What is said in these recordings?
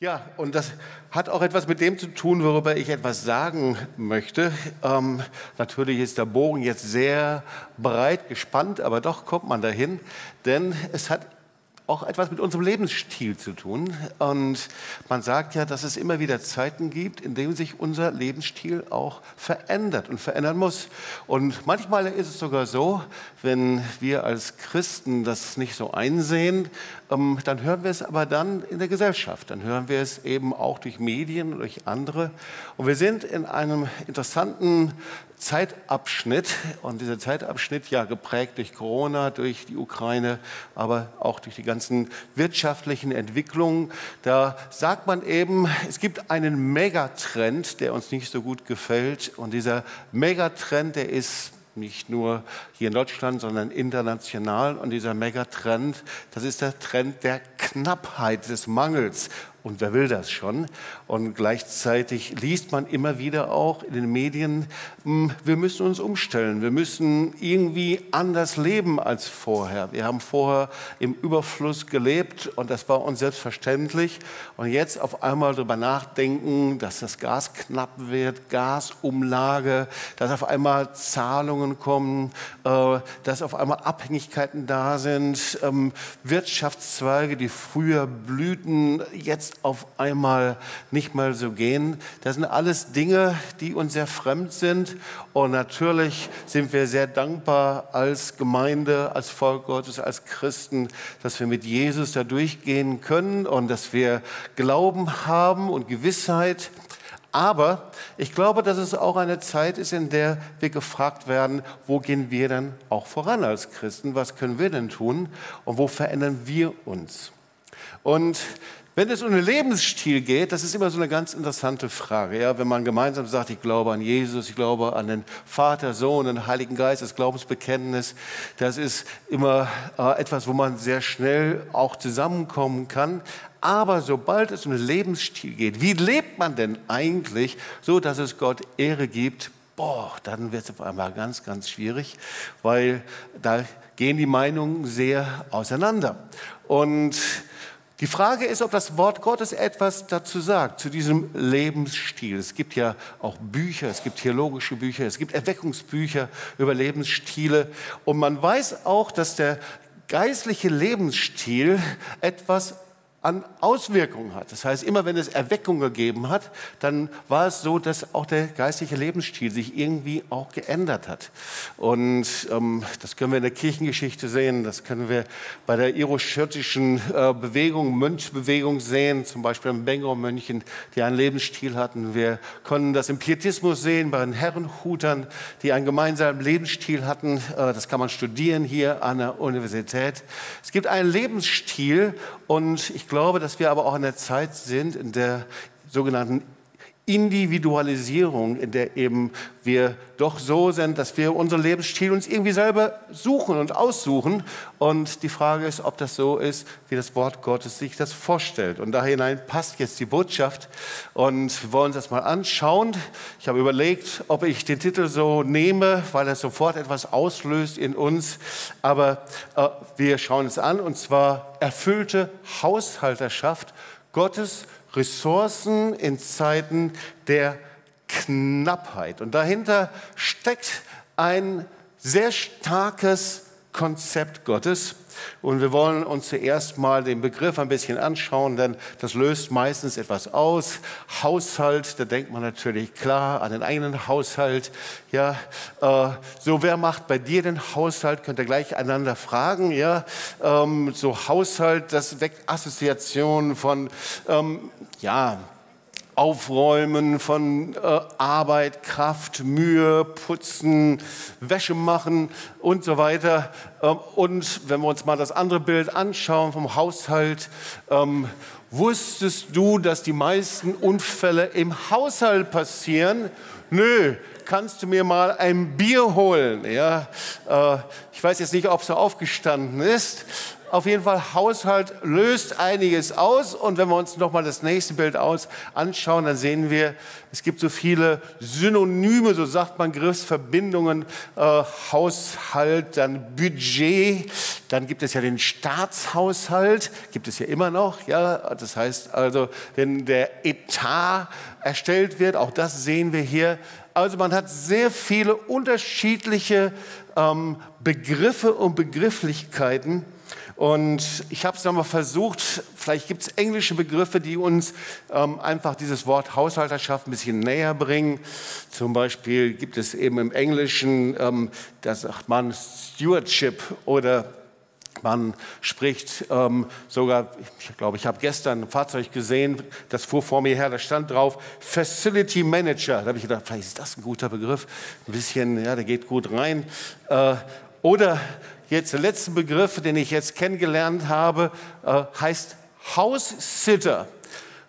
Ja, und das hat auch etwas mit dem zu tun, worüber ich etwas sagen möchte. Ähm, natürlich ist der Bogen jetzt sehr breit gespannt, aber doch kommt man dahin, denn es hat auch etwas mit unserem Lebensstil zu tun. Und man sagt ja, dass es immer wieder Zeiten gibt, in denen sich unser Lebensstil auch verändert und verändern muss. Und manchmal ist es sogar so, wenn wir als Christen das nicht so einsehen, ähm, dann hören wir es aber dann in der Gesellschaft. Dann hören wir es eben auch durch Medien, durch andere. Und wir sind in einem interessanten Zeitabschnitt und dieser Zeitabschnitt ja geprägt durch Corona, durch die Ukraine, aber auch durch die ganzen wirtschaftlichen Entwicklungen. Da sagt man eben, es gibt einen Megatrend, der uns nicht so gut gefällt und dieser Megatrend, der ist nicht nur hier in Deutschland, sondern international. Und dieser Megatrend, das ist der Trend der Knappheit, des Mangels. Und wer will das schon? Und gleichzeitig liest man immer wieder auch in den Medien, hm, wir müssen uns umstellen, wir müssen irgendwie anders leben als vorher. Wir haben vorher im Überfluss gelebt und das war uns selbstverständlich. Und jetzt auf einmal darüber nachdenken, dass das Gas knapp wird, Gasumlage, dass auf einmal Zahlungen kommen, äh, dass auf einmal Abhängigkeiten da sind, ähm, Wirtschaftszweige, die früher blühten, jetzt auf einmal nicht mal so gehen. Das sind alles Dinge, die uns sehr fremd sind. Und natürlich sind wir sehr dankbar als Gemeinde, als Volk Gottes, als Christen, dass wir mit Jesus da durchgehen können und dass wir Glauben haben und Gewissheit. Aber ich glaube, dass es auch eine Zeit ist, in der wir gefragt werden, wo gehen wir denn auch voran als Christen? Was können wir denn tun? Und wo verändern wir uns? Und wenn es um den Lebensstil geht, das ist immer so eine ganz interessante Frage. Ja? Wenn man gemeinsam sagt, ich glaube an Jesus, ich glaube an den Vater, Sohn und Heiligen Geist, das Glaubensbekenntnis, das ist immer äh, etwas, wo man sehr schnell auch zusammenkommen kann. Aber sobald es um den Lebensstil geht, wie lebt man denn eigentlich so, dass es Gott Ehre gibt? Boah, dann wird es auf einmal ganz, ganz schwierig, weil da gehen die Meinungen sehr auseinander. Und die Frage ist, ob das Wort Gottes etwas dazu sagt, zu diesem Lebensstil. Es gibt ja auch Bücher, es gibt theologische Bücher, es gibt Erweckungsbücher über Lebensstile. Und man weiß auch, dass der geistliche Lebensstil etwas an Auswirkungen hat. Das heißt, immer wenn es Erweckung gegeben hat, dann war es so, dass auch der geistliche Lebensstil sich irgendwie auch geändert hat. Und ähm, das können wir in der Kirchengeschichte sehen, das können wir bei der iroschirtischen äh, Bewegung, Mönchbewegung sehen, zum Beispiel im Bengau-Mönchen, die einen Lebensstil hatten. Wir können das im Pietismus sehen, bei den Herrenhutern, die einen gemeinsamen Lebensstil hatten. Äh, das kann man studieren hier an der Universität. Es gibt einen Lebensstil und ich glaube, dass wir aber auch in der Zeit sind, in der sogenannten Individualisierung, in der eben wir doch so sind, dass wir unseren Lebensstil uns irgendwie selber suchen und aussuchen. Und die Frage ist, ob das so ist, wie das Wort Gottes sich das vorstellt. Und da hinein passt jetzt die Botschaft. Und wir wollen uns das mal anschauen. Ich habe überlegt, ob ich den Titel so nehme, weil er sofort etwas auslöst in uns. Aber äh, wir schauen es an, und zwar erfüllte Haushalterschaft Gottes Ressourcen in Zeiten der Knappheit. Und dahinter steckt ein sehr starkes Konzept Gottes. Und wir wollen uns zuerst mal den Begriff ein bisschen anschauen, denn das löst meistens etwas aus. Haushalt, da denkt man natürlich klar an den eigenen Haushalt. Ja, äh, so wer macht bei dir den Haushalt? Könnt ihr gleich einander fragen. Ja, ähm, so Haushalt, das weckt Assoziationen von ähm, ja Aufräumen von äh, Arbeit, Kraft, Mühe, Putzen, Wäsche machen und so weiter. Ähm, und wenn wir uns mal das andere Bild anschauen vom Haushalt, ähm, wusstest du, dass die meisten Unfälle im Haushalt passieren? Nö, kannst du mir mal ein Bier holen? Ja, äh, ich weiß jetzt nicht, ob so aufgestanden ist, auf jeden Fall, Haushalt löst einiges aus. Und wenn wir uns nochmal das nächste Bild aus anschauen, dann sehen wir, es gibt so viele Synonyme, so sagt man, Griffsverbindungen, äh, Haushalt, dann Budget, dann gibt es ja den Staatshaushalt, gibt es ja immer noch. Ja, das heißt also, wenn der Etat erstellt wird, auch das sehen wir hier. Also man hat sehr viele unterschiedliche ähm, Begriffe und Begrifflichkeiten. Und ich habe es nochmal versucht, vielleicht gibt es englische Begriffe, die uns ähm, einfach dieses Wort Haushalterschaft ein bisschen näher bringen. Zum Beispiel gibt es eben im Englischen, ähm, da sagt man Stewardship oder man spricht ähm, sogar, ich glaube, ich habe gestern ein Fahrzeug gesehen, das fuhr vor mir her, da stand drauf Facility Manager. Da habe ich gedacht, vielleicht ist das ein guter Begriff. Ein bisschen, ja, der geht gut rein. Äh, oder jetzt der letzte Begriff, den ich jetzt kennengelernt habe, äh, heißt House-Sitter.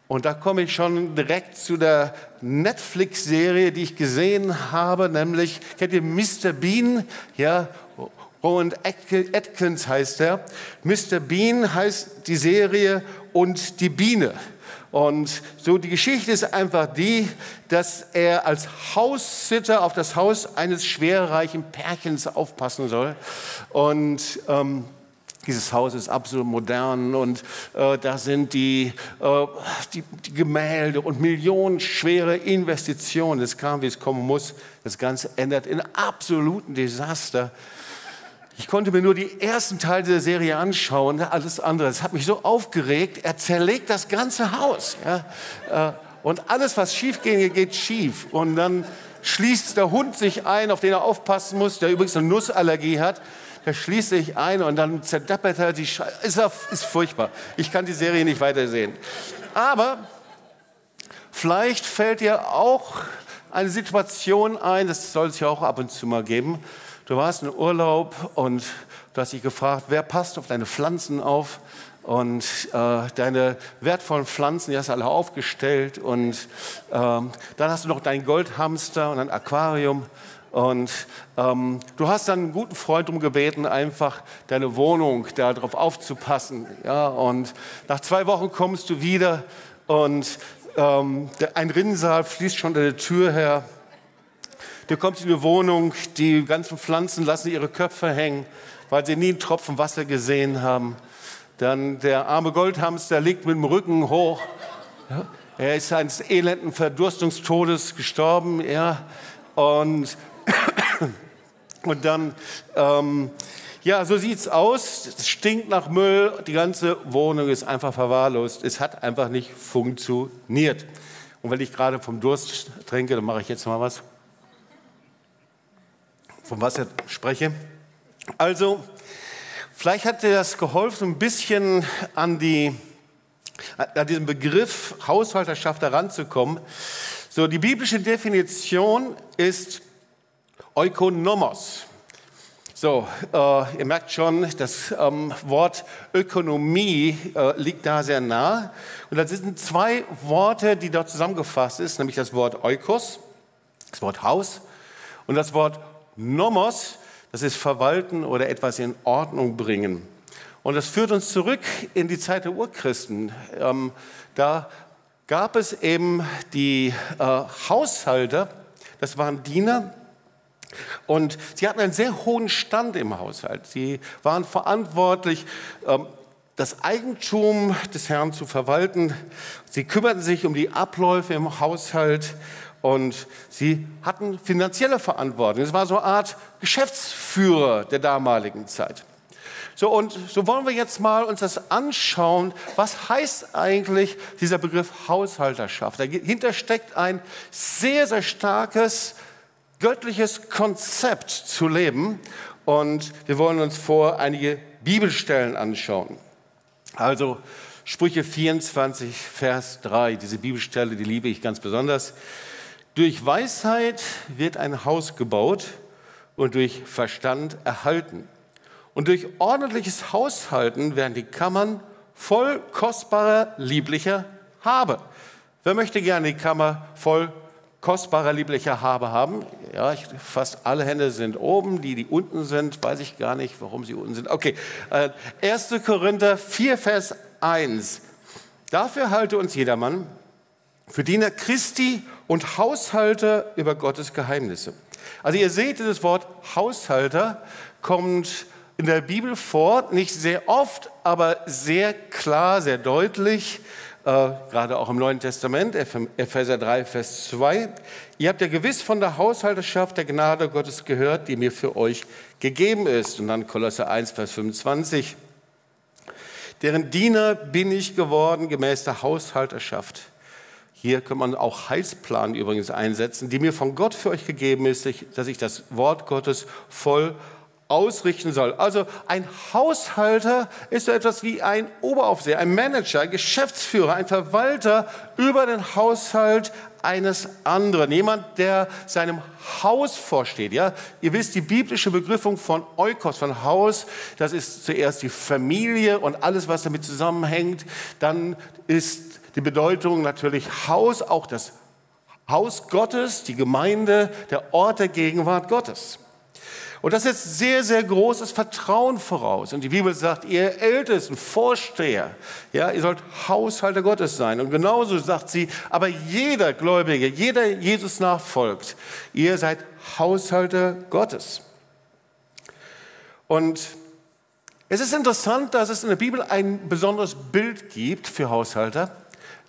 Und da komme ich schon direkt zu der Netflix-Serie, die ich gesehen habe, nämlich, kennt ihr Mr. Bean? Ja, Rowan Atkins heißt er. Mr. Bean heißt die Serie und die Biene. Und so die Geschichte ist einfach die, dass er als Haussitter auf das Haus eines schwerreichen Pärchens aufpassen soll. Und ähm, dieses Haus ist absolut modern und äh, da sind die, äh, die, die, Gemälde und millionenschwere Investitionen. Es kam, wie es kommen muss. Das Ganze ändert in absoluten Desaster. Ich konnte mir nur die ersten Teile der Serie anschauen, alles andere. Es hat mich so aufgeregt. Er zerlegt das ganze Haus. Ja? Äh, und alles, was schief geht, geht schief. Und dann schließt der Hund sich ein, auf den er aufpassen muss, der übrigens eine Nussallergie hat. Der schließt sich ein und dann zerdeppert er die Scheiße. Ist, ist furchtbar. Ich kann die Serie nicht weitersehen. Aber vielleicht fällt dir auch eine Situation ein, das soll es ja auch ab und zu mal geben, Du warst in Urlaub und du hast dich gefragt, wer passt auf deine Pflanzen auf? Und äh, deine wertvollen Pflanzen, die hast du alle aufgestellt. Und ähm, dann hast du noch deinen Goldhamster und ein Aquarium. Und ähm, du hast dann einen guten Freund um gebeten, einfach deine Wohnung darauf aufzupassen. Ja? Und nach zwei Wochen kommst du wieder und ähm, ein Rinnsal fließt schon an der Tür her. Du kommst in eine Wohnung, die ganzen Pflanzen lassen ihre Köpfe hängen, weil sie nie einen Tropfen Wasser gesehen haben. Dann der arme Goldhamster liegt mit dem Rücken hoch. Er ist eines elenden Verdurstungstodes gestorben. Ja. Und, und dann, ähm, ja, so sieht es aus. Es stinkt nach Müll. Die ganze Wohnung ist einfach verwahrlost. Es hat einfach nicht funktioniert. Und wenn ich gerade vom Durst trinke, dann mache ich jetzt mal was von was ich spreche. Also, vielleicht hat dir das geholfen, ein bisschen an, die, an diesen Begriff Haushalterschaft heranzukommen. So, die biblische Definition ist Ökonomos. So, äh, ihr merkt schon, das ähm, Wort Ökonomie äh, liegt da sehr nah. Und das sind zwei Worte, die dort zusammengefasst sind, nämlich das Wort Eukos, das Wort Haus, und das Wort Nomos, das ist verwalten oder etwas in Ordnung bringen. Und das führt uns zurück in die Zeit der Urchristen. Ähm, da gab es eben die äh, Haushalter, das waren Diener, und sie hatten einen sehr hohen Stand im Haushalt. Sie waren verantwortlich, ähm, das Eigentum des Herrn zu verwalten. Sie kümmerten sich um die Abläufe im Haushalt und sie hatten finanzielle Verantwortung. Es war so eine Art Geschäftsführer der damaligen Zeit. So, und so wollen wir jetzt mal uns das anschauen. Was heißt eigentlich dieser Begriff Haushalterschaft? Dahinter steckt ein sehr, sehr starkes göttliches Konzept zu leben. Und wir wollen uns vor einige Bibelstellen anschauen. Also Sprüche 24, Vers 3, diese Bibelstelle, die liebe ich ganz besonders. Durch Weisheit wird ein Haus gebaut und durch Verstand erhalten. Und durch ordentliches Haushalten werden die Kammern voll kostbarer, lieblicher Habe. Wer möchte gerne die Kammer voll kostbarer, lieblicher Habe haben? Ja, ich, fast alle Hände sind oben. Die, die unten sind, weiß ich gar nicht, warum sie unten sind. Okay, äh, 1. Korinther 4, Vers 1. Dafür halte uns jedermann für Diener Christi und Haushalter über Gottes Geheimnisse. Also ihr seht, dieses Wort Haushalter kommt in der Bibel vor, nicht sehr oft, aber sehr klar, sehr deutlich, äh, gerade auch im Neuen Testament, Epheser 3, Vers 2. Ihr habt ja gewiss von der Haushalterschaft der Gnade Gottes gehört, die mir für euch gegeben ist. Und dann Kolosser 1, Vers 25. Deren Diener bin ich geworden gemäß der Haushalterschaft. Hier kann man auch Heilsplan übrigens einsetzen, die mir von Gott für euch gegeben ist, dass ich das Wort Gottes voll ausrichten soll. Also ein Haushalter ist so etwas wie ein Oberaufseher, ein Manager, ein Geschäftsführer, ein Verwalter über den Haushalt eines anderen. Jemand, der seinem Haus vorsteht. Ja? Ihr wisst, die biblische Begrifung von Eukos, von Haus, das ist zuerst die Familie und alles, was damit zusammenhängt. Dann ist die Bedeutung natürlich Haus, auch das Haus Gottes, die Gemeinde, der Ort der Gegenwart Gottes. Und das setzt sehr, sehr großes Vertrauen voraus. Und die Bibel sagt, ihr Ältesten, Vorsteher, ja, ihr sollt Haushalter Gottes sein. Und genauso sagt sie, aber jeder Gläubige, jeder Jesus nachfolgt, ihr seid Haushalter Gottes. Und es ist interessant, dass es in der Bibel ein besonderes Bild gibt für Haushalter,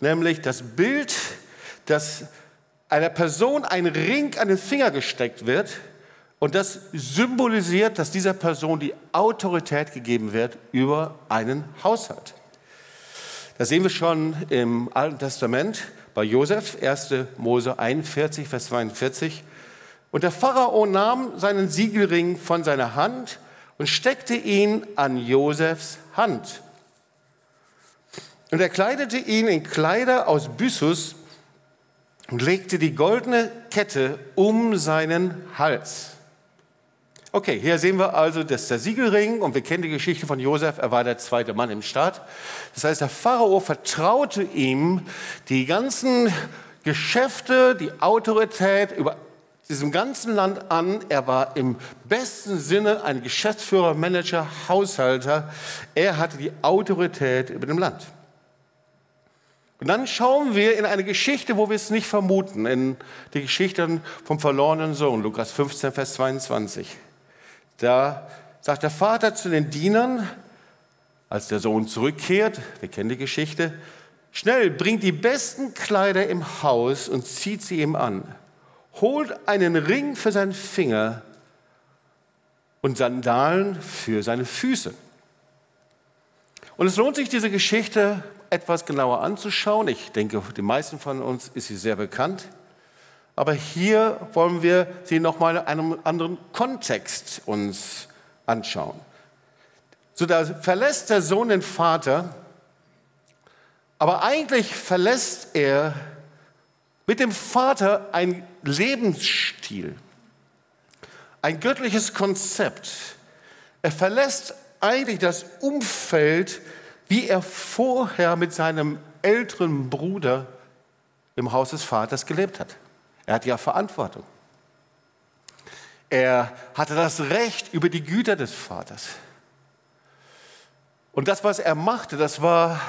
nämlich das Bild, dass einer Person ein Ring an den Finger gesteckt wird, und das symbolisiert, dass dieser Person die Autorität gegeben wird über einen Haushalt. Das sehen wir schon im Alten Testament bei Josef, 1. Mose 41, Vers 42. Und der Pharao nahm seinen Siegelring von seiner Hand und steckte ihn an Josefs Hand. Und er kleidete ihn in Kleider aus Byssus und legte die goldene Kette um seinen Hals. Okay, hier sehen wir also, dass der Siegelring, und wir kennen die Geschichte von Josef, er war der zweite Mann im Staat. Das heißt, der Pharao vertraute ihm die ganzen Geschäfte, die Autorität über diesem ganzen Land an. Er war im besten Sinne ein Geschäftsführer, Manager, Haushalter. Er hatte die Autorität über dem Land. Und dann schauen wir in eine Geschichte, wo wir es nicht vermuten, in die Geschichte vom verlorenen Sohn, Lukas 15, Vers 22. Da sagt der Vater zu den Dienern, als der Sohn zurückkehrt, wir kennen die Geschichte, schnell bringt die besten Kleider im Haus und zieht sie ihm an. Holt einen Ring für seinen Finger und Sandalen für seine Füße. Und es lohnt sich, diese Geschichte etwas genauer anzuschauen. Ich denke, den meisten von uns ist sie sehr bekannt. Aber hier wollen wir sie nochmal in einem anderen Kontext uns anschauen. So, da verlässt der Sohn den Vater, aber eigentlich verlässt er mit dem Vater ein Lebensstil, ein göttliches Konzept. Er verlässt eigentlich das Umfeld, wie er vorher mit seinem älteren Bruder im Haus des Vaters gelebt hat. Er hatte ja Verantwortung. Er hatte das Recht über die Güter des Vaters. Und das, was er machte, das war,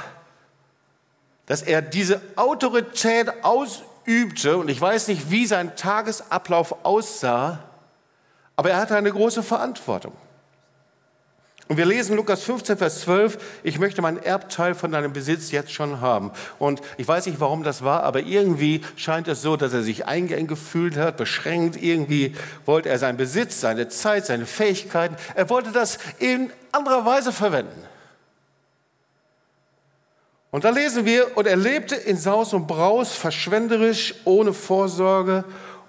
dass er diese Autorität ausübte. Und ich weiß nicht, wie sein Tagesablauf aussah, aber er hatte eine große Verantwortung. Und wir lesen Lukas 15, Vers 12, ich möchte meinen Erbteil von deinem Besitz jetzt schon haben. Und ich weiß nicht, warum das war, aber irgendwie scheint es so, dass er sich eingeengt gefühlt hat, beschränkt. Irgendwie wollte er seinen Besitz, seine Zeit, seine Fähigkeiten, er wollte das in anderer Weise verwenden. Und da lesen wir, und er lebte in Saus und Braus, verschwenderisch, ohne Vorsorge,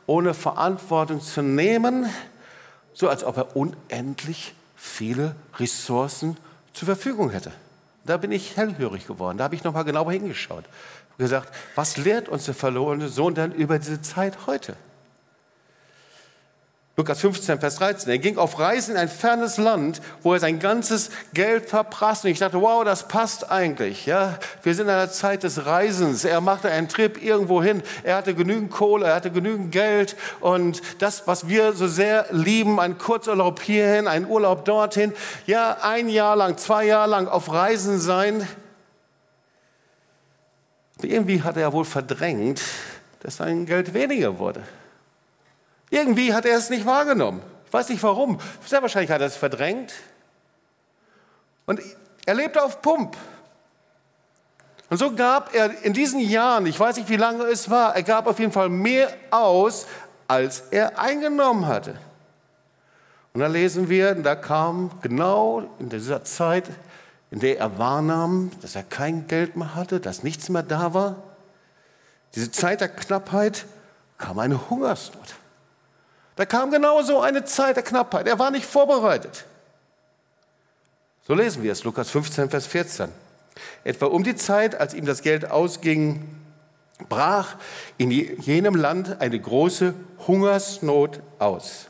ohne Verantwortung zu nehmen, so als ob er unendlich viele Ressourcen zur Verfügung hätte. Da bin ich hellhörig geworden. Da habe ich noch mal genauer hingeschaut. Und gesagt, was lehrt uns der verlorene Sohn denn über diese Zeit heute? Lukas 15, Vers 13. Er ging auf Reisen in ein fernes Land, wo er sein ganzes Geld verprasste. Und ich dachte, wow, das passt eigentlich. Ja, wir sind in einer Zeit des Reisens. Er machte einen Trip irgendwo hin. Er hatte genügend Kohle, er hatte genügend Geld. Und das, was wir so sehr lieben, ein Kurzurlaub hierhin, ein Urlaub dorthin. Ja, ein Jahr lang, zwei Jahre lang auf Reisen sein. Irgendwie hat er wohl verdrängt, dass sein Geld weniger wurde. Irgendwie hat er es nicht wahrgenommen. Ich weiß nicht warum. Sehr wahrscheinlich hat er es verdrängt. Und er lebte auf Pump. Und so gab er in diesen Jahren, ich weiß nicht, wie lange es war, er gab auf jeden Fall mehr aus, als er eingenommen hatte. Und da lesen wir, da kam genau in dieser Zeit, in der er wahrnahm, dass er kein Geld mehr hatte, dass nichts mehr da war, diese Zeit der Knappheit, kam eine Hungersnot. Da kam genau so eine Zeit der Knappheit. Er war nicht vorbereitet. So lesen wir es, Lukas 15, Vers 14. Etwa um die Zeit, als ihm das Geld ausging, brach in jenem Land eine große Hungersnot aus.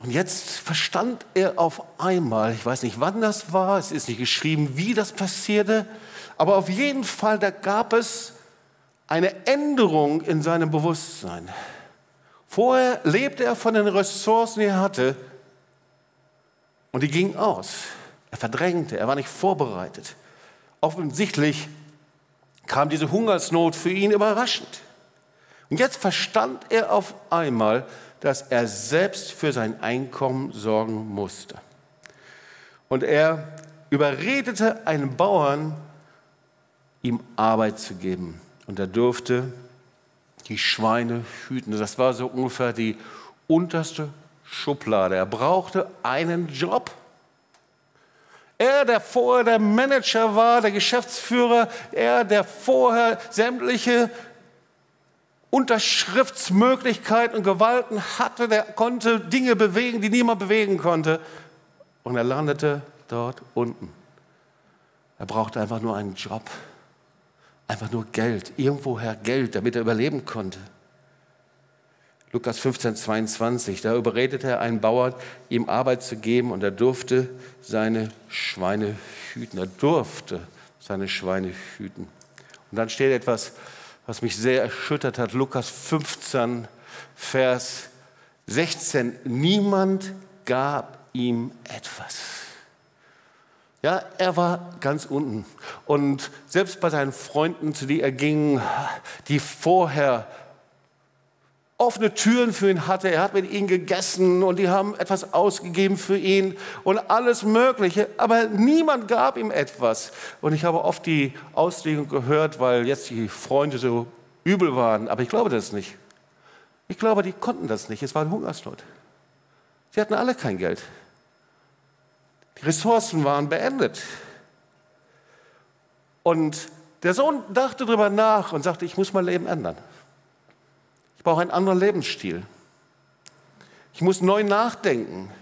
Und jetzt verstand er auf einmal, ich weiß nicht, wann das war, es ist nicht geschrieben, wie das passierte, aber auf jeden Fall, da gab es eine Änderung in seinem Bewusstsein. Vorher lebte er von den Ressourcen, die er hatte, und die gingen aus. Er verdrängte, er war nicht vorbereitet. Offensichtlich kam diese Hungersnot für ihn überraschend. Und jetzt verstand er auf einmal, dass er selbst für sein Einkommen sorgen musste. Und er überredete einen Bauern, ihm Arbeit zu geben. Und er durfte die Schweine hüten. Das war so ungefähr die unterste Schublade. Er brauchte einen Job. Er, der vorher der Manager war, der Geschäftsführer, er, der vorher sämtliche Unterschriftsmöglichkeiten und Gewalten hatte, der konnte Dinge bewegen, die niemand bewegen konnte. Und er landete dort unten. Er brauchte einfach nur einen Job, einfach nur Geld, irgendwoher Geld, damit er überleben konnte. Lukas 15, 22, da überredete er einen Bauern, ihm Arbeit zu geben und er durfte seine Schweine hüten. Er durfte seine Schweine hüten. Und dann steht etwas, was mich sehr erschüttert hat, Lukas 15, Vers 16. Niemand gab ihm etwas. Ja, er war ganz unten. Und selbst bei seinen Freunden, zu denen er ging, die vorher offene Türen für ihn hatte. Er hat mit ihnen gegessen und die haben etwas ausgegeben für ihn und alles Mögliche. Aber niemand gab ihm etwas. Und ich habe oft die Auslegung gehört, weil jetzt die Freunde so übel waren. Aber ich glaube das nicht. Ich glaube, die konnten das nicht. Es war ein Hungersnot. Sie hatten alle kein Geld. Die Ressourcen waren beendet. Und der Sohn dachte darüber nach und sagte, ich muss mein Leben ändern. Ich brauche einen anderen Lebensstil. Ich muss neu nachdenken.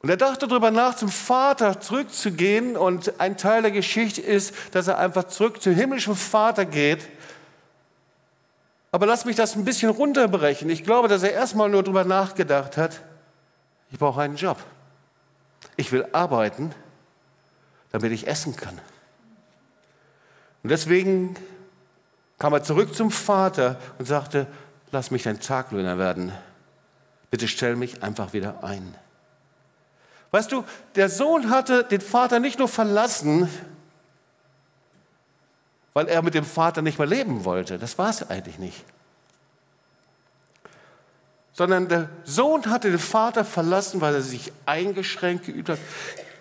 Und er dachte darüber nach, zum Vater zurückzugehen. Und ein Teil der Geschichte ist, dass er einfach zurück zum himmlischen Vater geht. Aber lass mich das ein bisschen runterbrechen. Ich glaube, dass er erstmal nur darüber nachgedacht hat, ich brauche einen Job. Ich will arbeiten, damit ich essen kann. Und deswegen kam er zurück zum Vater und sagte, lass mich dein Taglöhner werden. Bitte stell mich einfach wieder ein. Weißt du, der Sohn hatte den Vater nicht nur verlassen, weil er mit dem Vater nicht mehr leben wollte. Das war es eigentlich nicht. Sondern der Sohn hatte den Vater verlassen, weil er sich eingeschränkt geübt hat,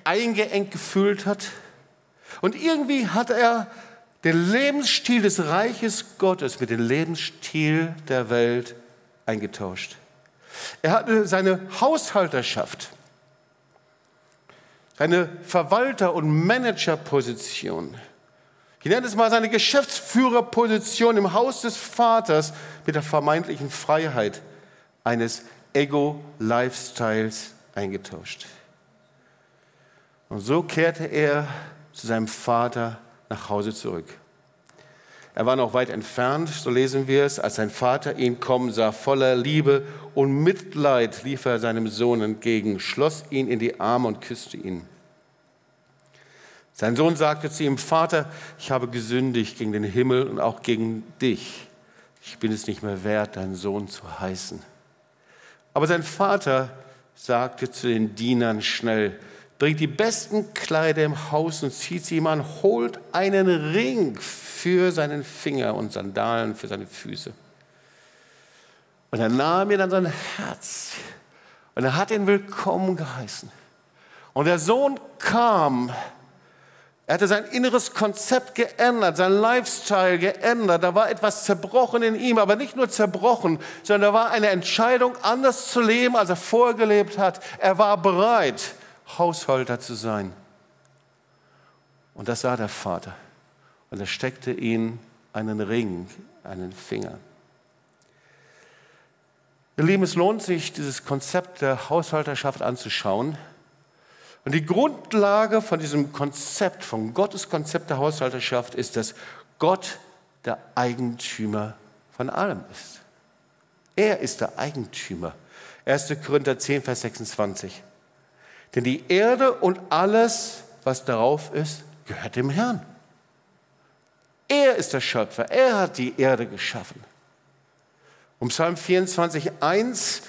eingeengt gefühlt hat. Und irgendwie hat er den Lebensstil des Reiches Gottes mit dem Lebensstil der Welt eingetauscht. Er hatte seine Haushalterschaft, seine Verwalter- und Managerposition. Ich nenne es mal seine Geschäftsführerposition im Haus des Vaters mit der vermeintlichen Freiheit eines Ego-Lifestyles eingetauscht. Und so kehrte er zu seinem Vater nach Hause zurück. Er war noch weit entfernt, so lesen wir es, als sein Vater ihn kommen sah, voller Liebe und Mitleid lief er seinem Sohn entgegen, schloss ihn in die Arme und küsste ihn. Sein Sohn sagte zu ihm, Vater, ich habe gesündigt gegen den Himmel und auch gegen dich. Ich bin es nicht mehr wert, dein Sohn zu heißen. Aber sein Vater sagte zu den Dienern schnell, bringt die besten Kleider im Haus und zieht sie ihm an, holt einen Ring für seinen Finger und Sandalen für seine Füße. Und er nahm ihn an sein Herz Und er hat ihn willkommen geheißen. Und der Sohn kam. Er hatte sein inneres Konzept geändert, sein Lifestyle geändert. Da war etwas zerbrochen in ihm, aber nicht nur zerbrochen, sondern da war eine Entscheidung, anders zu leben, als er vorher gelebt hat. Er war bereit, Haushalter zu sein. Und das sah der Vater. Und er steckte ihn einen Ring, einen Finger. Ihr Lieben, es lohnt sich, dieses Konzept der Haushalterschaft anzuschauen. Und die Grundlage von diesem Konzept, von Gottes Konzept der Haushalterschaft ist, dass Gott der Eigentümer von allem ist. Er ist der Eigentümer. 1. Korinther 10, Vers 26. Denn die Erde und alles, was darauf ist, gehört dem Herrn. Er ist der Schöpfer. Er hat die Erde geschaffen. Um Psalm 24, 1,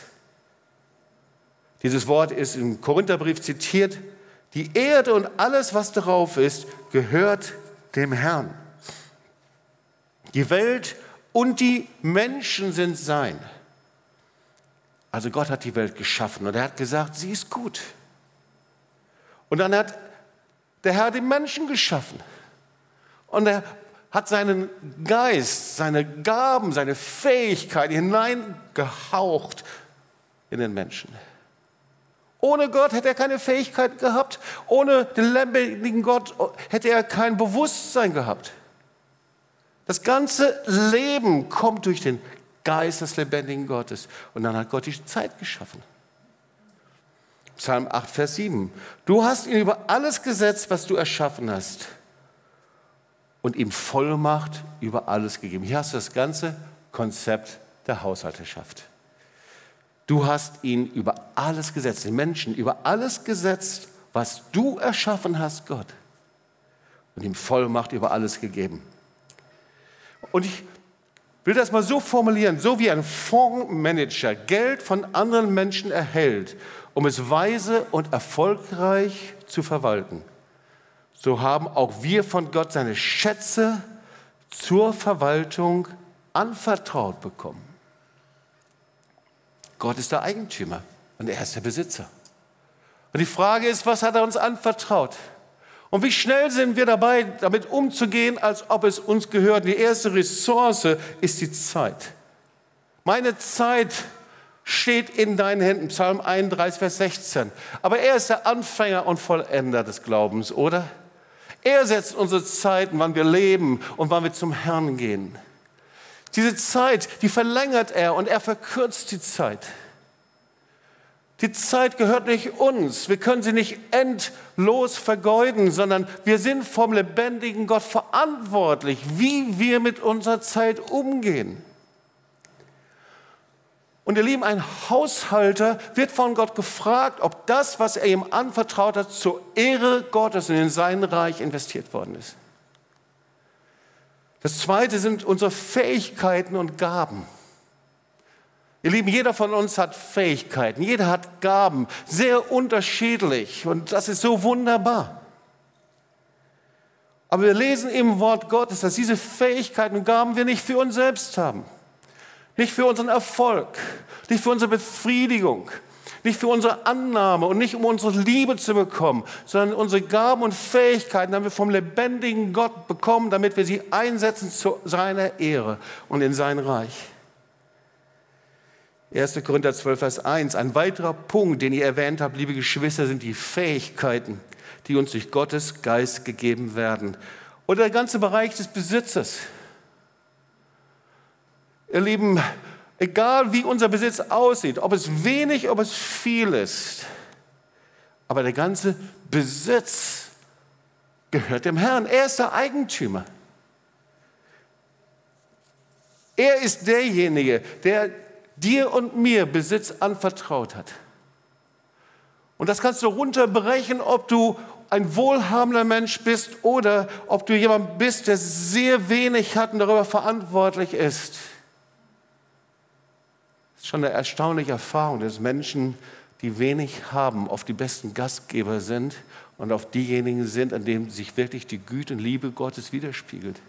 dieses Wort ist im Korintherbrief zitiert, die Erde und alles, was darauf ist, gehört dem Herrn. Die Welt und die Menschen sind sein. Also Gott hat die Welt geschaffen und er hat gesagt, sie ist gut. Und dann hat der Herr den Menschen geschaffen. Und er hat seinen Geist, seine Gaben, seine Fähigkeit hineingehaucht in den Menschen. Ohne Gott hätte er keine Fähigkeit gehabt. Ohne den lebendigen Gott hätte er kein Bewusstsein gehabt. Das ganze Leben kommt durch den Geist des lebendigen Gottes. Und dann hat Gott die Zeit geschaffen. Psalm 8, Vers 7. Du hast ihn über alles gesetzt, was du erschaffen hast und ihm Vollmacht über alles gegeben. Hier hast du das ganze Konzept der Haushalterschaft. Du hast ihn über alles gesetzt, den Menschen über alles gesetzt, was du erschaffen hast, Gott. Und ihm Vollmacht über alles gegeben. Und ich will das mal so formulieren, so wie ein Fondsmanager Geld von anderen Menschen erhält, um es weise und erfolgreich zu verwalten so haben auch wir von Gott seine Schätze zur Verwaltung anvertraut bekommen. Gott ist der Eigentümer und er ist der Besitzer. Und die Frage ist, was hat er uns anvertraut? Und wie schnell sind wir dabei, damit umzugehen, als ob es uns gehört? Die erste Ressource ist die Zeit. Meine Zeit steht in deinen Händen, Psalm 31, Vers 16. Aber er ist der Anfänger und Vollender des Glaubens, oder? Er setzt unsere Zeiten, wann wir leben und wann wir zum Herrn gehen. Diese Zeit, die verlängert er und er verkürzt die Zeit. Die Zeit gehört nicht uns. Wir können sie nicht endlos vergeuden, sondern wir sind vom lebendigen Gott verantwortlich, wie wir mit unserer Zeit umgehen. Und ihr Lieben, ein Haushalter wird von Gott gefragt, ob das, was er ihm anvertraut hat, zur Ehre Gottes und in sein Reich investiert worden ist. Das zweite sind unsere Fähigkeiten und Gaben. Ihr Lieben, jeder von uns hat Fähigkeiten, jeder hat Gaben, sehr unterschiedlich und das ist so wunderbar. Aber wir lesen im Wort Gottes, dass diese Fähigkeiten und Gaben wir nicht für uns selbst haben. Nicht für unseren Erfolg, nicht für unsere Befriedigung, nicht für unsere Annahme und nicht um unsere Liebe zu bekommen, sondern unsere Gaben und Fähigkeiten haben wir vom lebendigen Gott bekommen, damit wir sie einsetzen zu seiner Ehre und in sein Reich. 1. Korinther 12, Vers 1. Ein weiterer Punkt, den ihr erwähnt habt, liebe Geschwister, sind die Fähigkeiten, die uns durch Gottes Geist gegeben werden. Oder der ganze Bereich des Besitzes. Ihr Lieben, egal wie unser Besitz aussieht, ob es wenig, ob es viel ist, aber der ganze Besitz gehört dem Herrn. Er ist der Eigentümer. Er ist derjenige, der dir und mir Besitz anvertraut hat. Und das kannst du runterbrechen, ob du ein wohlhabender Mensch bist oder ob du jemand bist, der sehr wenig hat und darüber verantwortlich ist schon eine erstaunliche Erfahrung, dass Menschen, die wenig haben, oft die besten Gastgeber sind und auf diejenigen sind, an denen sich wirklich die Güte und Liebe Gottes widerspiegelt.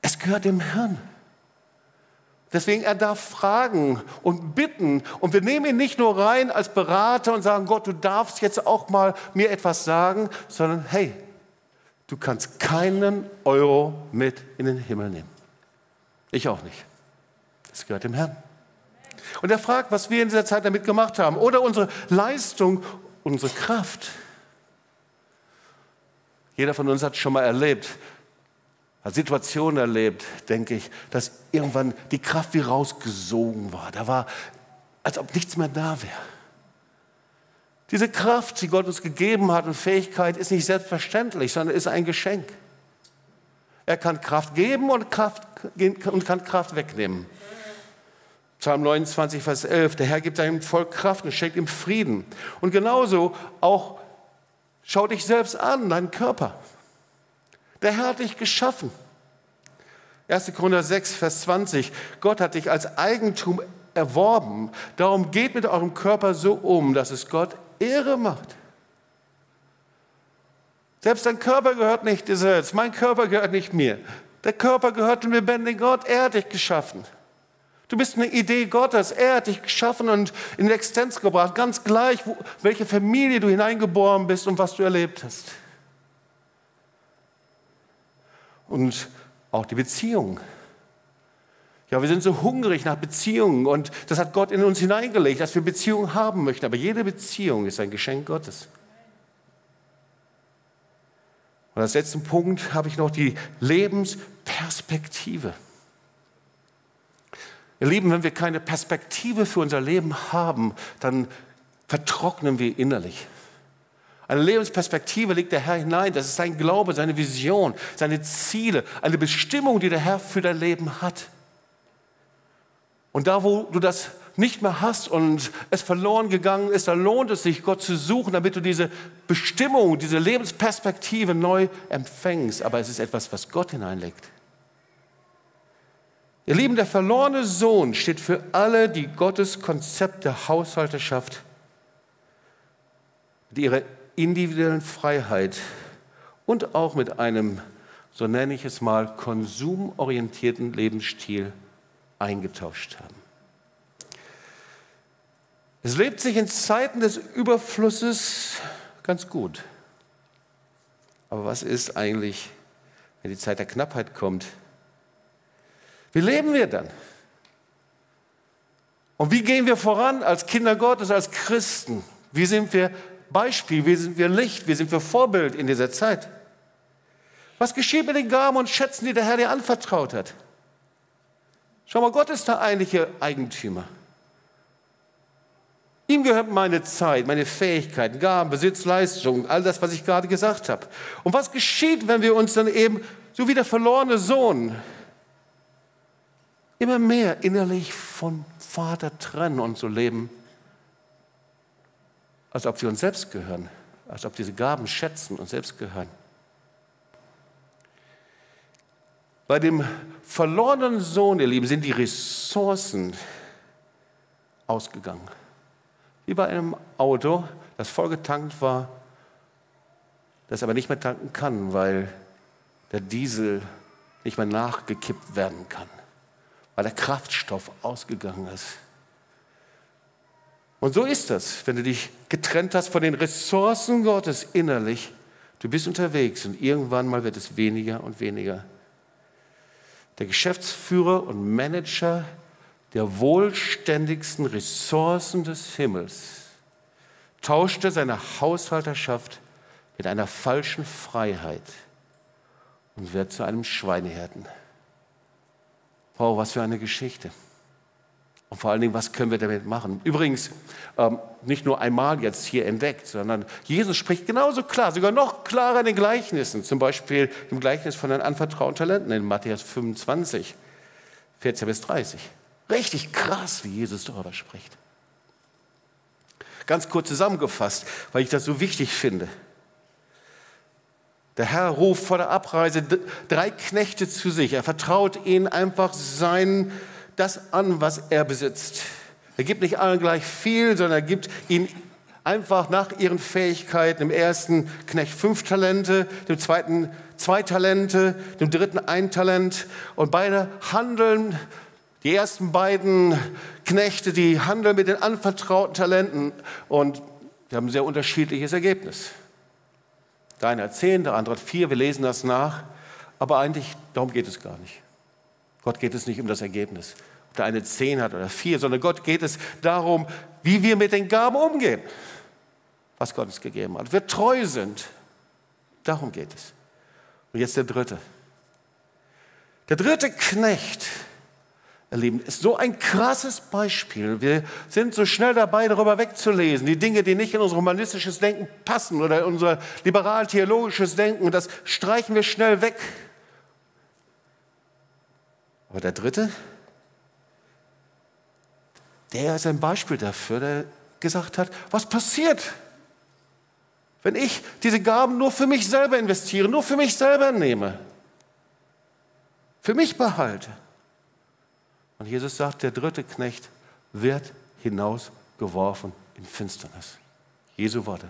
Es gehört dem Herrn. Deswegen, er darf fragen und bitten. Und wir nehmen ihn nicht nur rein als Berater und sagen, Gott, du darfst jetzt auch mal mir etwas sagen, sondern hey, du kannst keinen Euro mit in den Himmel nehmen. Ich auch nicht. Das gehört dem Herrn. Und er fragt, was wir in dieser Zeit damit gemacht haben. Oder unsere Leistung, unsere Kraft. Jeder von uns hat schon mal erlebt, hat Situationen erlebt, denke ich, dass irgendwann die Kraft wie rausgesogen war. Da war, als ob nichts mehr da wäre. Diese Kraft, die Gott uns gegeben hat und Fähigkeit, ist nicht selbstverständlich, sondern ist ein Geschenk. Er kann Kraft geben und, Kraft, und kann Kraft wegnehmen. Psalm 29, Vers 11. Der Herr gibt seinem Volk Kraft und schenkt ihm Frieden. Und genauso auch schau dich selbst an, deinen Körper. Der Herr hat dich geschaffen. 1. Korinther 6, Vers 20. Gott hat dich als Eigentum erworben. Darum geht mit eurem Körper so um, dass es Gott Ehre macht. Selbst dein Körper gehört nicht dir selbst. Mein Körper gehört nicht mir. Der Körper gehört dem lebendigen Gott. Er hat dich geschaffen. Du bist eine Idee Gottes. Er hat dich geschaffen und in Existenz gebracht. Ganz gleich, wo, welche Familie du hineingeboren bist und was du erlebt hast. Und auch die Beziehung. Ja, wir sind so hungrig nach Beziehungen und das hat Gott in uns hineingelegt, dass wir Beziehungen haben möchten. Aber jede Beziehung ist ein Geschenk Gottes. Und als letzten Punkt habe ich noch die Lebensperspektive. Ihr Lieben, wenn wir keine Perspektive für unser Leben haben, dann vertrocknen wir innerlich. Eine Lebensperspektive legt der Herr hinein. Das ist sein Glaube, seine Vision, seine Ziele, eine Bestimmung, die der Herr für dein Leben hat. Und da, wo du das nicht mehr hast und es verloren gegangen ist, da lohnt es sich, Gott zu suchen, damit du diese Bestimmung, diese Lebensperspektive neu empfängst. Aber es ist etwas, was Gott hineinlegt. Ihr Lieben, der verlorene Sohn steht für alle, die Gottes Konzept der Haushalterschaft, die ihre individuellen Freiheit und auch mit einem, so nenne ich es mal, konsumorientierten Lebensstil eingetauscht haben. Es lebt sich in Zeiten des Überflusses ganz gut. Aber was ist eigentlich, wenn die Zeit der Knappheit kommt? Wie leben wir dann? Und wie gehen wir voran als Kinder Gottes, als Christen? Wie sind wir Beispiel, wie sind wir Licht, wie sind wir Vorbild in dieser Zeit? Was geschieht mit den Gaben und Schätzen, die der Herr dir anvertraut hat? Schau mal, Gott ist der eigentliche Eigentümer. Ihm gehört meine Zeit, meine Fähigkeiten, Gaben, Besitz, Leistung, all das, was ich gerade gesagt habe. Und was geschieht, wenn wir uns dann eben, so wie der verlorene Sohn, immer mehr innerlich von Vater trennen und so leben, als ob wir uns selbst gehören, als ob diese Gaben schätzen und selbst gehören. Bei dem verlorenen Sohn, ihr Lieben, sind die Ressourcen ausgegangen. Wie bei einem Auto, das vollgetankt war, das aber nicht mehr tanken kann, weil der Diesel nicht mehr nachgekippt werden kann, weil der Kraftstoff ausgegangen ist. Und so ist das, wenn du dich getrennt hast von den Ressourcen Gottes innerlich. Du bist unterwegs und irgendwann mal wird es weniger und weniger. Der Geschäftsführer und Manager der wohlständigsten Ressourcen des Himmels tauschte seine Haushalterschaft mit einer falschen Freiheit und wird zu einem Schweinehirten. Wow, was für eine Geschichte. Und vor allen Dingen, was können wir damit machen? Übrigens, ähm, nicht nur einmal jetzt hier entdeckt, sondern Jesus spricht genauso klar, sogar noch klarer in den Gleichnissen. Zum Beispiel im Gleichnis von den anvertrauten Talenten in Matthäus 25, 14 bis 30. Richtig krass, wie Jesus darüber spricht. Ganz kurz zusammengefasst, weil ich das so wichtig finde. Der Herr ruft vor der Abreise drei Knechte zu sich. Er vertraut ihnen einfach sein das an, was er besitzt. Er gibt nicht allen gleich viel, sondern er gibt ihnen einfach nach ihren Fähigkeiten. Dem ersten Knecht fünf Talente, dem zweiten zwei Talente, dem dritten ein Talent. Und beide handeln Die ersten beiden Knechte, die handeln mit den anvertrauten Talenten und die haben ein sehr unterschiedliches Ergebnis. Der eine hat zehn, der andere hat vier, wir lesen das nach. Aber eigentlich, darum geht es gar nicht. Gott geht es nicht um das Ergebnis, ob der eine zehn hat oder vier, sondern Gott geht es darum, wie wir mit den Gaben umgehen, was Gott uns gegeben hat. Wir treu sind. Darum geht es. Und jetzt der dritte. Der dritte Knecht, ihr Lieben, ist so ein krasses Beispiel. Wir sind so schnell dabei, darüber wegzulesen. Die Dinge, die nicht in unser humanistisches Denken passen oder in unser liberal-theologisches Denken, das streichen wir schnell weg. Aber der dritte, der ist ein Beispiel dafür, der gesagt hat, was passiert, wenn ich diese Gaben nur für mich selber investiere, nur für mich selber nehme? für mich behalte. Und Jesus sagt, der dritte Knecht wird hinausgeworfen in Finsternis. Jesu Worte.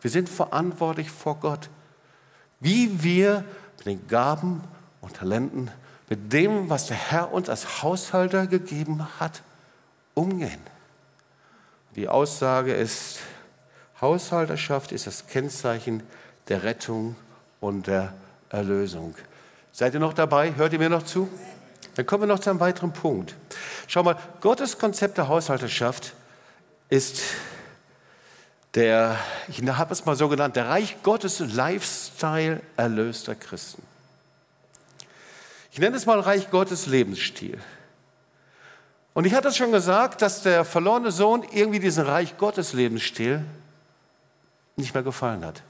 Wir sind verantwortlich vor Gott, wie wir mit den Gaben und Talenten, mit dem, was der Herr uns als Haushalter gegeben hat, umgehen. Die Aussage ist, Haushalterschaft ist das Kennzeichen der Rettung und der Erlösung. Seid ihr noch dabei? Hört ihr mir noch zu? Dann kommen wir noch zu einem weiteren Punkt. Schau mal, Gottes Konzept der Haushalterschaft ist der, ich habe es mal so genannt, der Reich Gottes Lifestyle erlöster Christen. Ich nenne es mal Reich Gottes Lebensstil. Und ich hatte es schon gesagt, dass der verlorene Sohn irgendwie diesen Reich Gottes Lebensstil nicht mehr gefallen hat.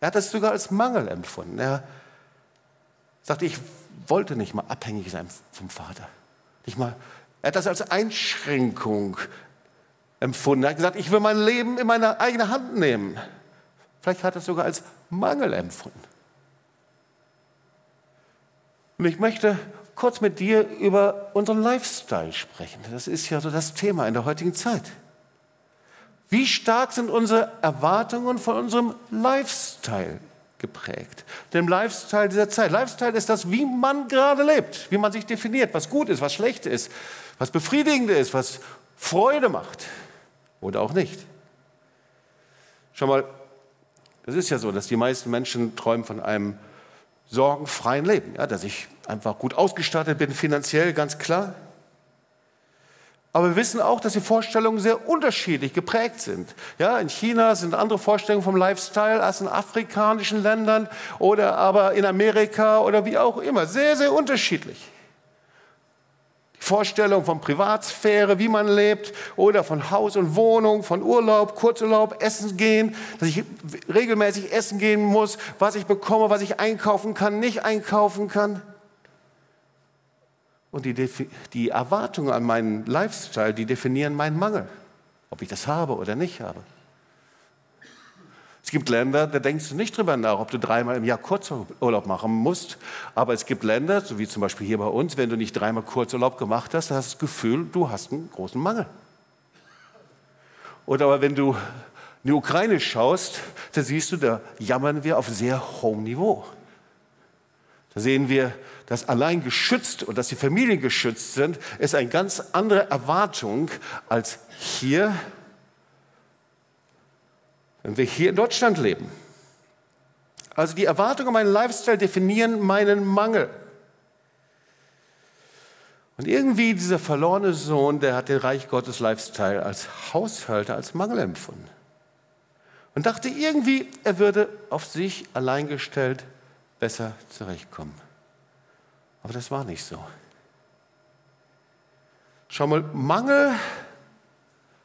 Er hat es sogar als Mangel empfunden. Er sagte, ich wollte nicht mal abhängig sein vom Vater. Nicht mal, er hat das als Einschränkung empfunden. Er hat gesagt, ich will mein Leben in meine eigene Hand nehmen. Vielleicht hat er es sogar als Mangel empfunden. Und ich möchte kurz mit dir über unseren Lifestyle sprechen. Das ist ja so das Thema in der heutigen Zeit. Wie stark sind unsere Erwartungen von unserem Lifestyle geprägt. Dem Lifestyle dieser Zeit. Lifestyle ist das, wie man gerade lebt, wie man sich definiert, was gut ist, was schlecht ist, was befriedigend ist, was Freude macht oder auch nicht. Schau mal, das ist ja so, dass die meisten Menschen träumen von einem sorgenfreien Leben, ja, dass ich einfach gut ausgestattet bin, finanziell ganz klar. Aber wir wissen auch, dass die Vorstellungen sehr unterschiedlich geprägt sind. Ja, in China sind andere Vorstellungen vom Lifestyle als in afrikanischen Ländern oder aber in Amerika oder wie auch immer. Sehr, sehr unterschiedlich. Die Vorstellung von Privatsphäre, wie man lebt oder von Haus und Wohnung, von Urlaub, Kurzurlaub, Essen gehen, dass ich regelmäßig essen gehen muss, was ich bekomme, was ich einkaufen kann, nicht einkaufen kann. Und die, die Erwartungen an meinen Lifestyle, die definieren meinen Mangel, ob ich das habe oder nicht habe. Es gibt Länder, da denkst du nicht drüber nach, ob du dreimal im Jahr Kurzurlaub machen musst. Aber es gibt Länder, so wie zum Beispiel hier bei uns, wenn du nicht dreimal Kurzurlaub gemacht hast, hast du das Gefühl, du hast einen großen Mangel. Oder aber wenn du in die Ukraine schaust, da siehst du, da jammern wir auf sehr hohem Niveau. Da sehen wir, dass allein geschützt und dass die Familien geschützt sind, ist eine ganz andere Erwartung als hier, wenn wir hier in Deutschland leben. Also die Erwartungen an meinen Lifestyle definieren meinen Mangel. Und irgendwie dieser verlorene Sohn, der hat den Reich Gottes Lifestyle als Haushalter, als Mangel empfunden. Und dachte irgendwie, er würde auf sich allein gestellt besser zurechtkommen. Aber das war nicht so. Schau mal, Mangel,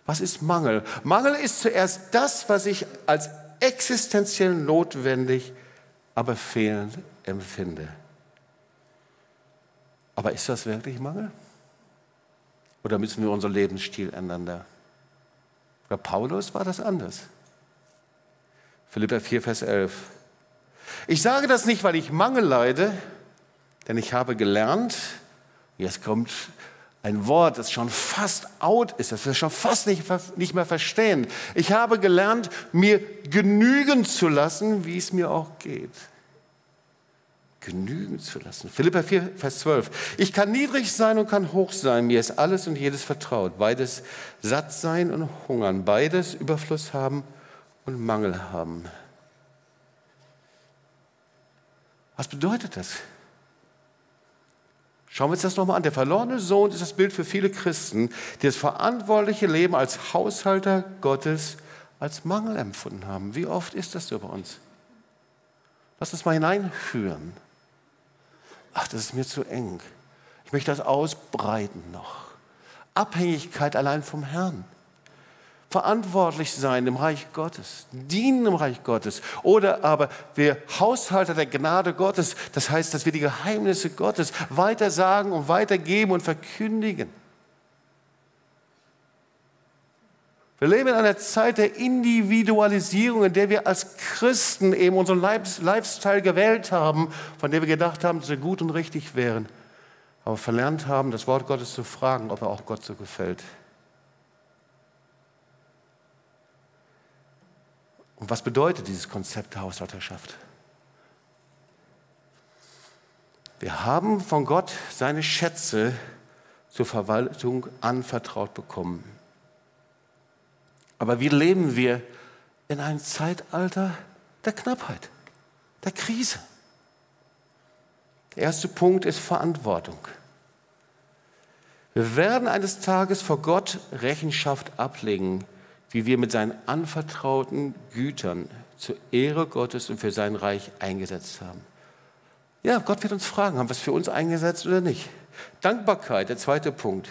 was ist Mangel? Mangel ist zuerst das, was ich als existenziell notwendig, aber fehlend empfinde. Aber ist das wirklich Mangel? Oder müssen wir unseren Lebensstil ändern? Bei Paulus war das anders. Philippa 4, Vers 11. Ich sage das nicht, weil ich Mangel leide, denn ich habe gelernt, jetzt kommt ein Wort, das schon fast out ist, das wir schon fast nicht, nicht mehr verstehen. Ich habe gelernt, mir genügen zu lassen, wie es mir auch geht. genügen zu lassen. Philippa 4, Vers 12. Ich kann niedrig sein und kann hoch sein. Mir ist alles und jedes vertraut. Beides satt sein und hungern. Beides Überfluss haben und Mangel haben. Was bedeutet das? Schauen wir uns das nochmal an. Der verlorene Sohn ist das Bild für viele Christen, die das verantwortliche Leben als Haushalter Gottes als Mangel empfunden haben. Wie oft ist das so bei uns? Lass uns mal hineinführen. Ach, das ist mir zu eng. Ich möchte das ausbreiten noch. Abhängigkeit allein vom Herrn. Verantwortlich sein im Reich Gottes, dienen im Reich Gottes. Oder aber wir Haushalter der Gnade Gottes, das heißt, dass wir die Geheimnisse Gottes weitersagen und weitergeben und verkündigen. Wir leben in einer Zeit der Individualisierung, in der wir als Christen eben unseren Lifestyle gewählt haben, von der wir gedacht haben, dass wir gut und richtig wären, aber verlernt haben, das Wort Gottes zu fragen, ob er auch Gott so gefällt. Und was bedeutet dieses Konzept der Haushalterschaft? Wir haben von Gott seine Schätze zur Verwaltung anvertraut bekommen. Aber wie leben wir in einem Zeitalter der Knappheit, der Krise? Der erste Punkt ist Verantwortung. Wir werden eines Tages vor Gott Rechenschaft ablegen, wie wir mit seinen anvertrauten Gütern zur Ehre Gottes und für sein Reich eingesetzt haben. Ja, Gott wird uns fragen, haben wir es für uns eingesetzt oder nicht? Dankbarkeit, der zweite Punkt.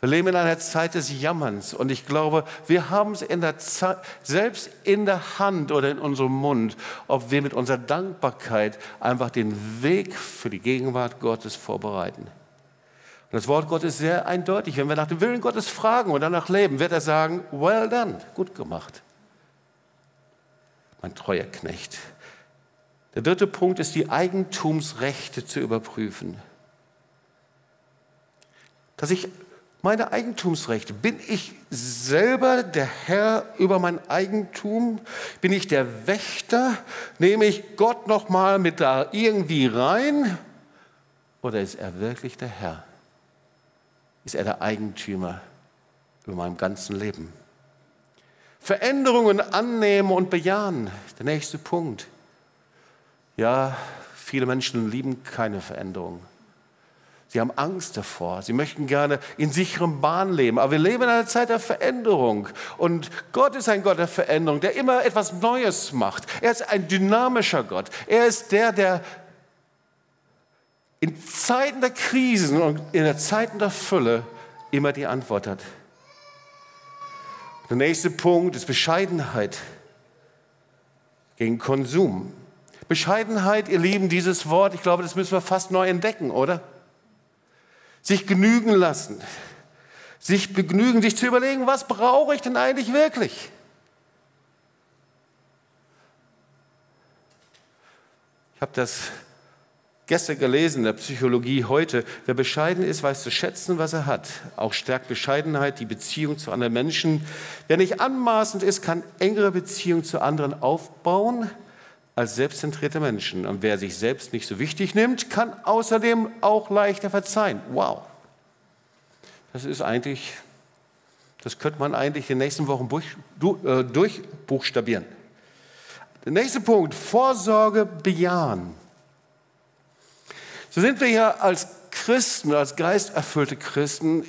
Wir leben in einer Zeit des Jammerns und ich glaube, wir haben es in der Zeit, selbst in der Hand oder in unserem Mund, ob wir mit unserer Dankbarkeit einfach den Weg für die Gegenwart Gottes vorbereiten. Das Wort Gottes ist sehr eindeutig. Wenn wir nach dem Willen Gottes fragen und danach leben, wird er sagen, well done, gut gemacht. Mein treuer Knecht. Der dritte Punkt ist, die Eigentumsrechte zu überprüfen. Dass ich meine Eigentumsrechte? Bin ich selber der Herr über mein Eigentum? Bin ich der Wächter? Nehme ich Gott noch mal mit da irgendwie rein? Oder ist er wirklich der Herr? Ist er der Eigentümer über meinem ganzen Leben? Veränderungen annehmen und bejahen. Der nächste Punkt. Ja, viele Menschen lieben keine Veränderung. Sie haben Angst davor. Sie möchten gerne in sicherem Bahn leben. Aber wir leben in einer Zeit der Veränderung. Und Gott ist ein Gott der Veränderung, der immer etwas Neues macht. Er ist ein dynamischer Gott. Er ist der, der in Zeiten der Krisen und in der Zeiten der Fülle immer die Antwort hat. Der nächste Punkt ist Bescheidenheit gegen Konsum. Bescheidenheit, ihr Lieben, dieses Wort, ich glaube, das müssen wir fast neu entdecken, oder? sich genügen lassen, sich begnügen, sich zu überlegen, was brauche ich denn eigentlich wirklich? Ich habe das gestern gelesen in der Psychologie heute. Wer bescheiden ist, weiß zu schätzen, was er hat. Auch stärkt Bescheidenheit die Beziehung zu anderen Menschen. Wer nicht anmaßend ist, kann engere Beziehungen zu anderen aufbauen als selbstzentrierte Menschen. Und wer sich selbst nicht so wichtig nimmt, kann außerdem auch leichter verzeihen. Wow. Das ist eigentlich, das könnte man eigentlich in den nächsten Wochen äh, durchbuchstabieren. Der nächste Punkt, Vorsorge bejahen. So sind wir ja als Christen, als geisterfüllte Christen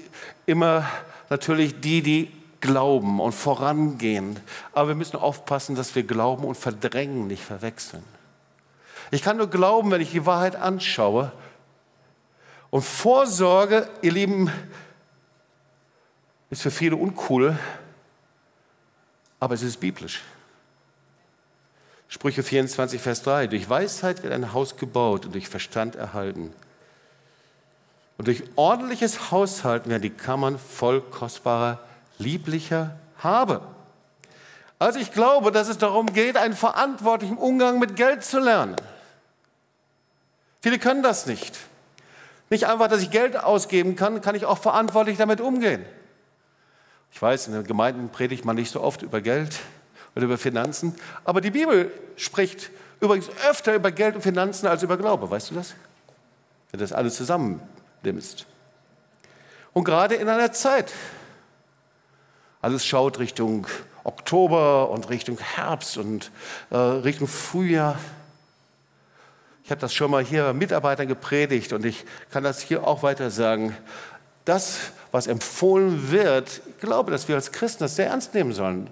immer natürlich die, die glauben und vorangehen. Aber wir müssen aufpassen, dass wir Glauben und Verdrängen nicht verwechseln. Ich kann nur glauben, wenn ich die Wahrheit anschaue. Und Vorsorge, ihr Lieben, ist für viele uncool, aber es ist biblisch. Sprüche 24, Vers 3. Durch Weisheit wird ein Haus gebaut und durch Verstand erhalten. Und durch ordentliches Haushalten werden die Kammern voll kostbarer lieblicher habe. Also ich glaube, dass es darum geht, einen verantwortlichen Umgang mit Geld zu lernen. Viele können das nicht. Nicht einfach, dass ich Geld ausgeben kann, kann ich auch verantwortlich damit umgehen. Ich weiß, in den Gemeinden predigt man nicht so oft über Geld oder über Finanzen, aber die Bibel spricht Übrigens öfter über Geld und Finanzen als über Glaube, weißt du das? Wenn das alles zusammen nimmst. Und gerade in einer Zeit, alles schaut Richtung Oktober und Richtung Herbst und äh, Richtung Frühjahr. Ich habe das schon mal hier Mitarbeitern gepredigt und ich kann das hier auch weiter sagen. Das, was empfohlen wird, ich glaube, dass wir als Christen das sehr ernst nehmen sollen,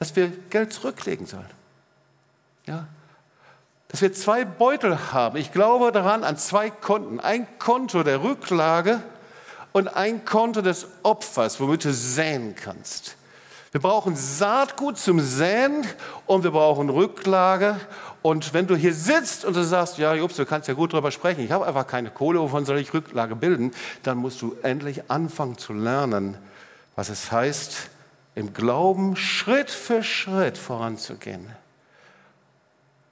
dass wir Geld zurücklegen sollen. Ja? Dass wir zwei Beutel haben. Ich glaube daran an zwei Konten. Ein Konto der Rücklage und ein Konto des Opfers, womit du säen kannst. Wir brauchen Saatgut zum Säen und wir brauchen Rücklage. Und wenn du hier sitzt und du sagst, ja, Jobs, du kannst ja gut darüber sprechen, ich habe einfach keine Kohle, wovon soll ich Rücklage bilden, dann musst du endlich anfangen zu lernen, was es heißt, im Glauben Schritt für Schritt voranzugehen.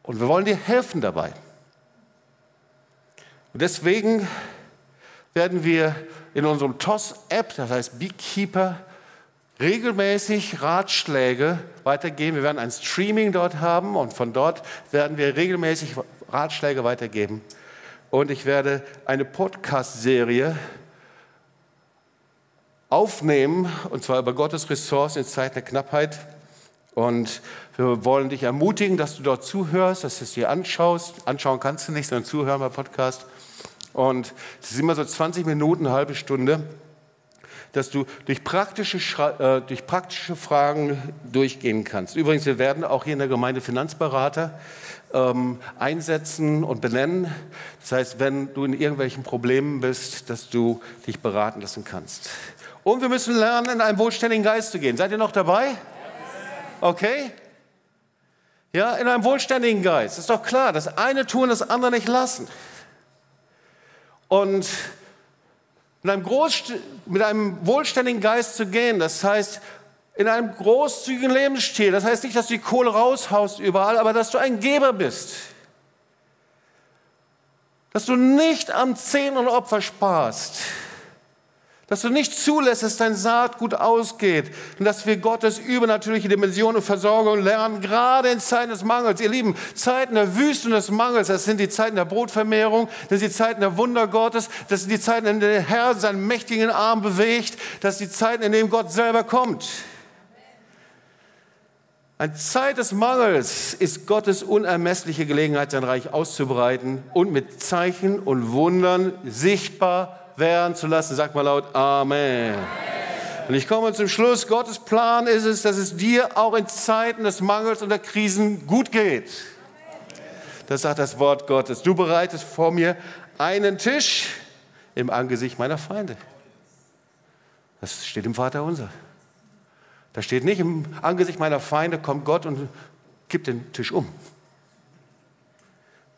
Und wir wollen dir helfen dabei. Und deswegen werden wir in unserem TOS-App, das heißt Beekeeper, regelmäßig Ratschläge weitergeben. Wir werden ein Streaming dort haben und von dort werden wir regelmäßig Ratschläge weitergeben. Und ich werde eine Podcast-Serie aufnehmen, und zwar über Gottes Ressource in Zeiten der Knappheit. Und wir wollen dich ermutigen, dass du dort zuhörst, dass du es dir anschaust. Anschauen kannst du nicht, sondern zuhören beim Podcast. Und es ist immer so 20 Minuten, eine halbe Stunde dass du durch praktische, äh, durch praktische Fragen durchgehen kannst. Übrigens, wir werden auch hier in der Gemeinde Finanzberater ähm, einsetzen und benennen. Das heißt, wenn du in irgendwelchen Problemen bist, dass du dich beraten lassen kannst. Und wir müssen lernen, in einen wohlständigen Geist zu gehen. Seid ihr noch dabei? Okay? Ja, in einem wohlständigen Geist. Ist doch klar, das eine tun, das andere nicht lassen. Und mit einem, mit einem wohlständigen Geist zu gehen. Das heißt, in einem großzügigen Lebensstil. Das heißt nicht, dass du die Kohle raushaust überall, aber dass du ein Geber bist. Dass du nicht am Zehn und Opfer sparst dass du nicht zulässt, dass dein Saatgut ausgeht und dass wir Gottes übernatürliche Dimension und Versorgung lernen, gerade in Zeiten des Mangels. Ihr Lieben, Zeiten der Wüste und des Mangels, das sind die Zeiten der Brotvermehrung, das sind die Zeiten der Wunder Gottes, das sind die Zeiten, in denen der Herr seinen mächtigen Arm bewegt, das sind die Zeiten, in denen Gott selber kommt. Eine Zeit des Mangels ist Gottes unermessliche Gelegenheit, sein Reich auszubreiten und mit Zeichen und Wundern sichtbar werden zu lassen. Sag mal laut Amen. Und ich komme zum Schluss. Gottes Plan ist es, dass es dir auch in Zeiten des Mangels und der Krisen gut geht. Das sagt das Wort Gottes. Du bereitest vor mir einen Tisch im Angesicht meiner Feinde. Das steht im Vater unser. Da steht nicht im Angesicht meiner Feinde kommt Gott und kippt den Tisch um.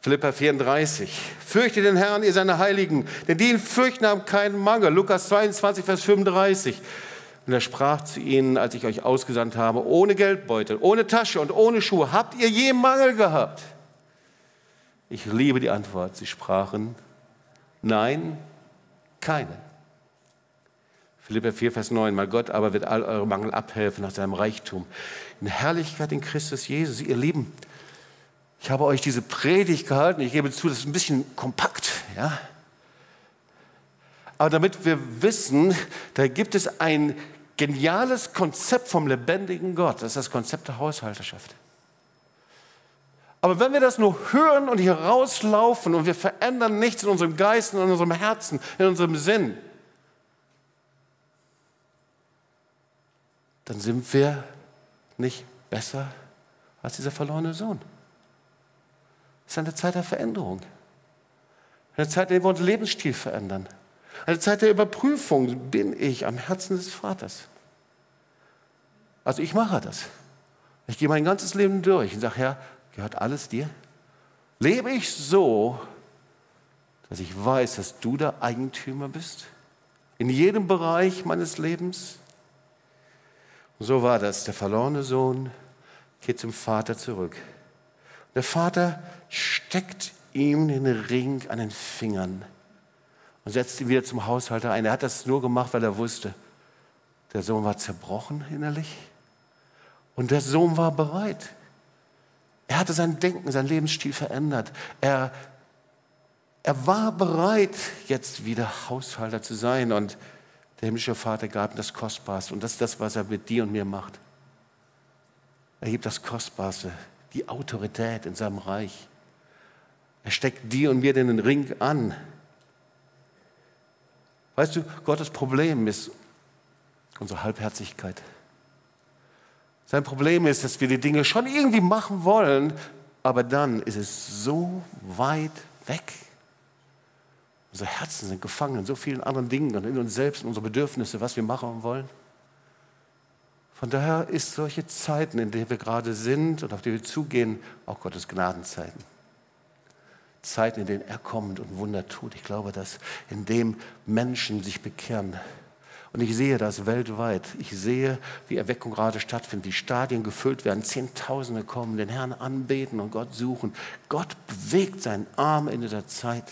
Philippa 34. Fürchte den Herrn, ihr seine Heiligen, denn die ihn fürchten, haben keinen Mangel. Lukas 22, Vers 35. Und er sprach zu ihnen, als ich euch ausgesandt habe, ohne Geldbeutel, ohne Tasche und ohne Schuhe, habt ihr je Mangel gehabt? Ich liebe die Antwort. Sie sprachen, nein, keinen. Philippa 4, Vers 9. Mein Gott aber wird all eure Mangel abhelfen nach seinem Reichtum. In Herrlichkeit in Christus Jesus. Ihr Lieben, ich habe euch diese Predigt gehalten. Ich gebe zu, das ist ein bisschen kompakt, ja. Aber damit wir wissen, da gibt es ein geniales Konzept vom lebendigen Gott. Das ist das Konzept der Haushalterschaft. Aber wenn wir das nur hören und hier rauslaufen und wir verändern nichts in unserem Geist, in unserem Herzen, in unserem Sinn, dann sind wir nicht besser als dieser verlorene Sohn. Es ist eine Zeit der Veränderung. Eine Zeit, in der wir unseren Lebensstil verändern. Eine Zeit der Überprüfung. Bin ich am Herzen des Vaters? Also ich mache das. Ich gehe mein ganzes Leben durch und sage, Herr, gehört alles dir? Lebe ich so, dass ich weiß, dass du der Eigentümer bist? In jedem Bereich meines Lebens? Und so war das. Der verlorene Sohn geht zum Vater zurück. Der Vater steckt ihm den Ring an den Fingern und setzt ihn wieder zum Haushalter ein. Er hat das nur gemacht, weil er wusste, der Sohn war zerbrochen innerlich und der Sohn war bereit. Er hatte sein Denken, sein Lebensstil verändert. Er, er war bereit, jetzt wieder Haushalter zu sein. Und der himmlische Vater gab ihm das Kostbarste. Und das ist das, was er mit dir und mir macht. Er gibt das Kostbarste, die Autorität in seinem Reich. Er steckt dir und mir den Ring an. Weißt du, Gottes Problem ist unsere Halbherzigkeit. Sein Problem ist, dass wir die Dinge schon irgendwie machen wollen, aber dann ist es so weit weg. Unsere Herzen sind gefangen in so vielen anderen Dingen und in uns selbst, in unsere Bedürfnisse, was wir machen wollen. Von daher ist solche Zeiten, in denen wir gerade sind und auf die wir zugehen, auch Gottes Gnadenzeiten. Zeiten, in denen er kommt und Wunder tut. Ich glaube, dass in dem Menschen sich bekehren, und ich sehe das weltweit. Ich sehe, wie Erweckung gerade stattfindet, die Stadien gefüllt werden, Zehntausende kommen, den Herrn anbeten und Gott suchen. Gott bewegt seinen Arm in dieser Zeit.